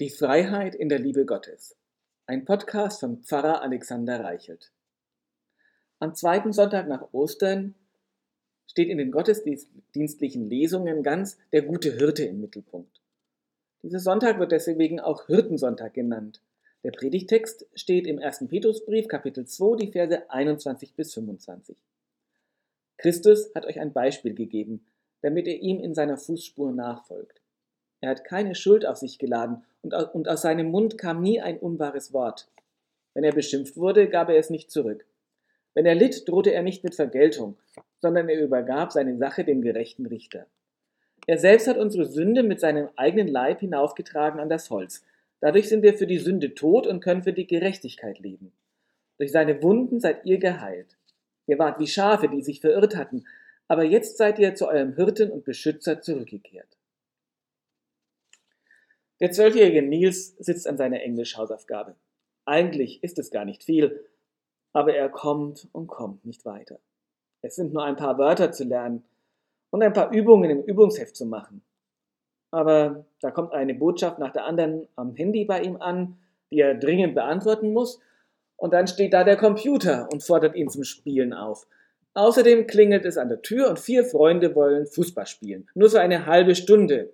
Die Freiheit in der Liebe Gottes. Ein Podcast von Pfarrer Alexander Reichelt. Am zweiten Sonntag nach Ostern steht in den gottesdienstlichen Lesungen ganz der gute Hirte im Mittelpunkt. Dieser Sonntag wird deswegen auch Hirtensonntag genannt. Der Predigtext steht im 1. Petrusbrief, Kapitel 2, die Verse 21 bis 25. Christus hat euch ein Beispiel gegeben, damit ihr ihm in seiner Fußspur nachfolgt. Er hat keine Schuld auf sich geladen und aus seinem Mund kam nie ein unwahres Wort. Wenn er beschimpft wurde, gab er es nicht zurück. Wenn er litt, drohte er nicht mit Vergeltung, sondern er übergab seine Sache dem gerechten Richter. Er selbst hat unsere Sünde mit seinem eigenen Leib hinaufgetragen an das Holz. Dadurch sind wir für die Sünde tot und können für die Gerechtigkeit leben. Durch seine Wunden seid ihr geheilt. Ihr wart wie Schafe, die sich verirrt hatten, aber jetzt seid ihr zu eurem Hirten und Beschützer zurückgekehrt. Der zwölfjährige Nils sitzt an seiner Englischhausaufgabe. Eigentlich ist es gar nicht viel, aber er kommt und kommt nicht weiter. Es sind nur ein paar Wörter zu lernen und ein paar Übungen im Übungsheft zu machen. Aber da kommt eine Botschaft nach der anderen am Handy bei ihm an, die er dringend beantworten muss, und dann steht da der Computer und fordert ihn zum Spielen auf. Außerdem klingelt es an der Tür und vier Freunde wollen Fußball spielen. Nur so eine halbe Stunde.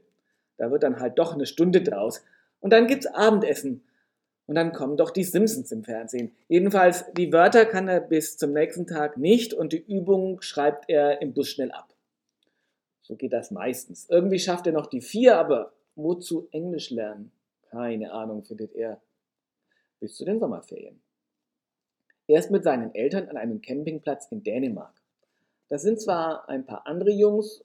Da wird dann halt doch eine Stunde draus. Und dann gibt's Abendessen. Und dann kommen doch die Simpsons im Fernsehen. Jedenfalls, die Wörter kann er bis zum nächsten Tag nicht und die Übung schreibt er im Bus schnell ab. So geht das meistens. Irgendwie schafft er noch die vier, aber wozu Englisch lernen? Keine Ahnung, findet er. Bis zu den Sommerferien. Er ist mit seinen Eltern an einem Campingplatz in Dänemark. Da sind zwar ein paar andere Jungs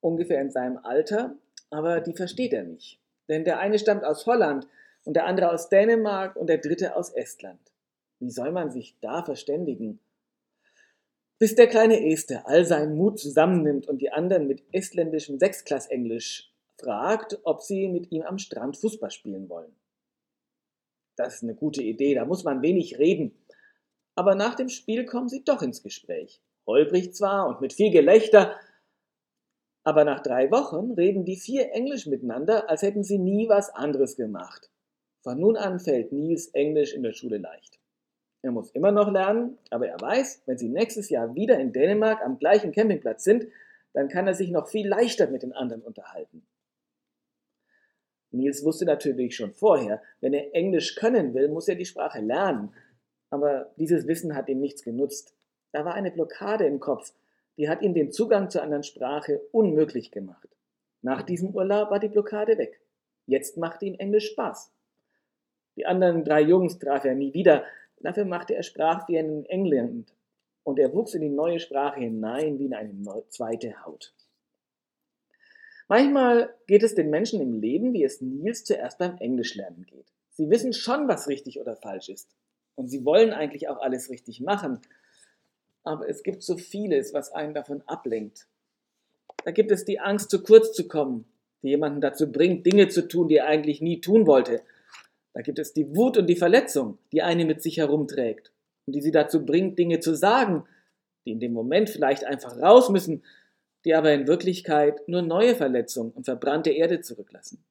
ungefähr in seinem Alter, aber die versteht er nicht. Denn der eine stammt aus Holland und der andere aus Dänemark und der dritte aus Estland. Wie soll man sich da verständigen? Bis der kleine Esther all seinen Mut zusammennimmt und die anderen mit estländischem Sechstklassenglisch fragt, ob sie mit ihm am Strand Fußball spielen wollen. Das ist eine gute Idee, da muss man wenig reden. Aber nach dem Spiel kommen sie doch ins Gespräch. Holprig zwar und mit viel Gelächter, aber nach drei Wochen reden die vier Englisch miteinander, als hätten sie nie was anderes gemacht. Von nun an fällt Nils Englisch in der Schule leicht. Er muss immer noch lernen, aber er weiß, wenn sie nächstes Jahr wieder in Dänemark am gleichen Campingplatz sind, dann kann er sich noch viel leichter mit den anderen unterhalten. Nils wusste natürlich schon vorher, wenn er Englisch können will, muss er die Sprache lernen. Aber dieses Wissen hat ihm nichts genutzt. Da war eine Blockade im Kopf, die hat ihm den Zugang zur anderen Sprache unmöglich gemacht. Nach diesem Urlaub war die Blockade weg. Jetzt machte ihm Englisch Spaß. Die anderen drei Jungs traf er nie wieder, dafür machte er Sprachferien in England und er wuchs in die neue Sprache hinein wie in eine zweite Haut. Manchmal geht es den Menschen im Leben, wie es Nils zuerst beim Englischlernen geht. Sie wissen schon, was richtig oder falsch ist. Und sie wollen eigentlich auch alles richtig machen aber es gibt so vieles, was einen davon ablenkt. Da gibt es die Angst, zu kurz zu kommen, die jemanden dazu bringt, Dinge zu tun, die er eigentlich nie tun wollte. Da gibt es die Wut und die Verletzung, die eine mit sich herumträgt und die sie dazu bringt, Dinge zu sagen, die in dem Moment vielleicht einfach raus müssen, die aber in Wirklichkeit nur neue Verletzungen und verbrannte Erde zurücklassen.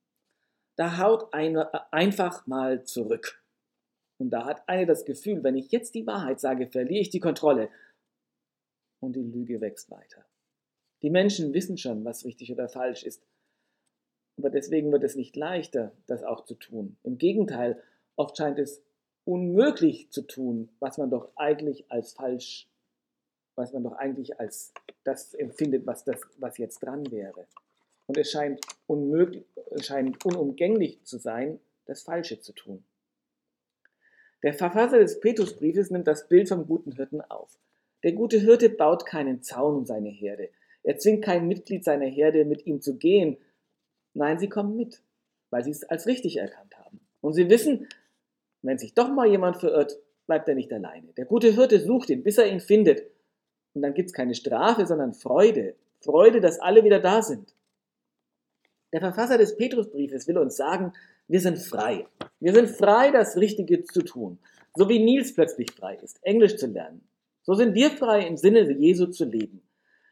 Da haut eine einfach mal zurück. Und da hat eine das Gefühl, wenn ich jetzt die Wahrheit sage, verliere ich die Kontrolle und die Lüge wächst weiter. Die Menschen wissen schon, was richtig oder falsch ist, aber deswegen wird es nicht leichter, das auch zu tun. Im Gegenteil, oft scheint es unmöglich zu tun, was man doch eigentlich als falsch, was man doch eigentlich als das empfindet, was, das, was jetzt dran wäre. Und es scheint, unmöglich, scheint unumgänglich zu sein, das Falsche zu tun. Der Verfasser des Petrusbriefes nimmt das Bild vom guten Hirten auf. Der gute Hirte baut keinen Zaun um seine Herde. Er zwingt kein Mitglied seiner Herde, mit ihm zu gehen. Nein, sie kommen mit, weil sie es als richtig erkannt haben. Und sie wissen, wenn sich doch mal jemand verirrt, bleibt er nicht alleine. Der gute Hirte sucht ihn, bis er ihn findet. Und dann gibt es keine Strafe, sondern Freude. Freude, dass alle wieder da sind. Der Verfasser des Petrusbriefes will uns sagen, wir sind frei. Wir sind frei, das Richtige zu tun. So wie Nils plötzlich frei ist, Englisch zu lernen, so sind wir frei, im Sinne Jesu zu leben.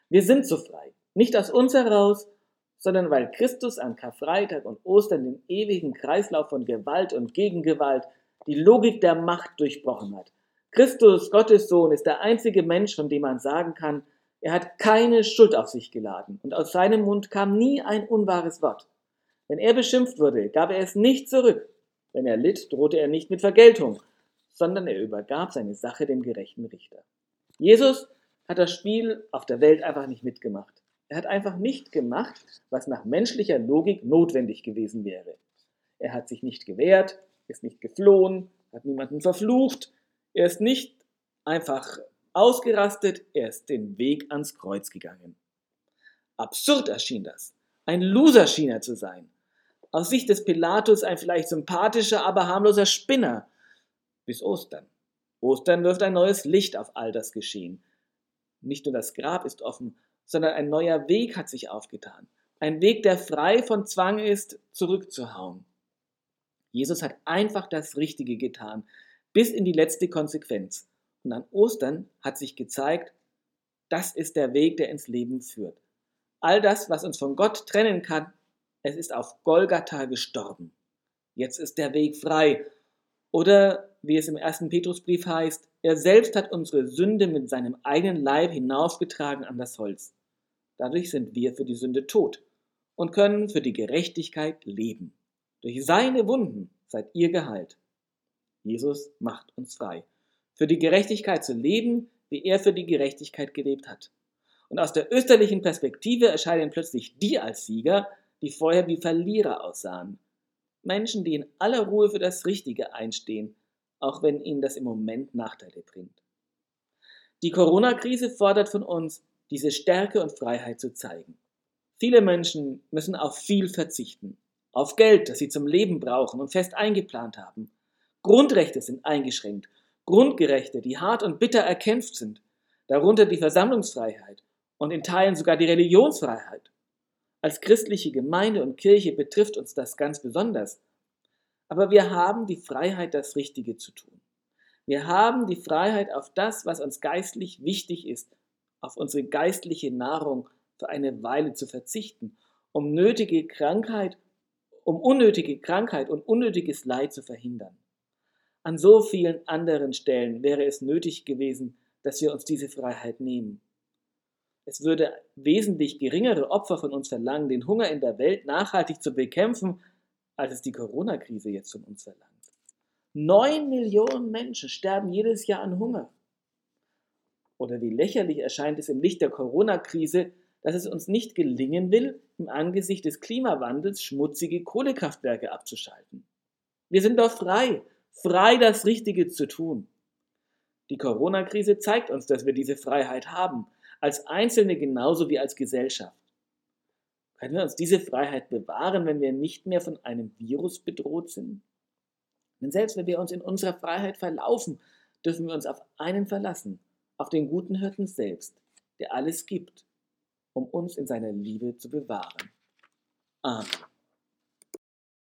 Wir sind so frei. Nicht aus uns heraus, sondern weil Christus an Karfreitag und Ostern den ewigen Kreislauf von Gewalt und Gegengewalt, die Logik der Macht durchbrochen hat. Christus, Gottes Sohn, ist der einzige Mensch, von dem man sagen kann, er hat keine Schuld auf sich geladen und aus seinem Mund kam nie ein unwahres Wort. Wenn er beschimpft wurde, gab er es nicht zurück. Wenn er litt, drohte er nicht mit Vergeltung, sondern er übergab seine Sache dem gerechten Richter. Jesus hat das Spiel auf der Welt einfach nicht mitgemacht. Er hat einfach nicht gemacht, was nach menschlicher Logik notwendig gewesen wäre. Er hat sich nicht gewehrt, ist nicht geflohen, hat niemanden verflucht, er ist nicht einfach ausgerastet, er ist den Weg ans Kreuz gegangen. Absurd erschien das. Ein Loser schien er zu sein. Aus Sicht des Pilatus ein vielleicht sympathischer, aber harmloser Spinner. Bis Ostern. Ostern wirft ein neues Licht auf all das Geschehen. Nicht nur das Grab ist offen, sondern ein neuer Weg hat sich aufgetan. Ein Weg, der frei von Zwang ist, zurückzuhauen. Jesus hat einfach das Richtige getan, bis in die letzte Konsequenz. Und an Ostern hat sich gezeigt, das ist der Weg, der ins Leben führt. All das, was uns von Gott trennen kann, es ist auf Golgatha gestorben. Jetzt ist der Weg frei. Oder, wie es im ersten Petrusbrief heißt, er selbst hat unsere Sünde mit seinem eigenen Leib hinaufgetragen an das Holz. Dadurch sind wir für die Sünde tot und können für die Gerechtigkeit leben. Durch seine Wunden seid ihr geheilt. Jesus macht uns frei. Für die Gerechtigkeit zu leben, wie er für die Gerechtigkeit gelebt hat. Und aus der österlichen Perspektive erscheinen plötzlich die als Sieger, die vorher wie Verlierer aussahen. Menschen, die in aller Ruhe für das Richtige einstehen, auch wenn ihnen das im Moment Nachteile bringt. Die Corona-Krise fordert von uns, diese Stärke und Freiheit zu zeigen. Viele Menschen müssen auf viel verzichten. Auf Geld, das sie zum Leben brauchen und fest eingeplant haben. Grundrechte sind eingeschränkt. Grundgerechte, die hart und bitter erkämpft sind. Darunter die Versammlungsfreiheit und in Teilen sogar die Religionsfreiheit. Als christliche Gemeinde und Kirche betrifft uns das ganz besonders. Aber wir haben die Freiheit, das Richtige zu tun. Wir haben die Freiheit, auf das, was uns geistlich wichtig ist, auf unsere geistliche Nahrung für eine Weile zu verzichten, um nötige Krankheit, um unnötige Krankheit und unnötiges Leid zu verhindern. An so vielen anderen Stellen wäre es nötig gewesen, dass wir uns diese Freiheit nehmen. Es würde wesentlich geringere Opfer von uns verlangen, den Hunger in der Welt nachhaltig zu bekämpfen, als es die Corona-Krise jetzt von uns verlangt. Neun Millionen Menschen sterben jedes Jahr an Hunger. Oder wie lächerlich erscheint es im Licht der Corona-Krise, dass es uns nicht gelingen will, im Angesicht des Klimawandels schmutzige Kohlekraftwerke abzuschalten. Wir sind doch frei, frei das Richtige zu tun. Die Corona-Krise zeigt uns, dass wir diese Freiheit haben, als Einzelne genauso wie als Gesellschaft. Können wir uns diese Freiheit bewahren, wenn wir nicht mehr von einem Virus bedroht sind? Denn selbst wenn wir uns in unserer Freiheit verlaufen, dürfen wir uns auf einen verlassen, auf den guten Hirten selbst, der alles gibt, um uns in seiner Liebe zu bewahren. Amen.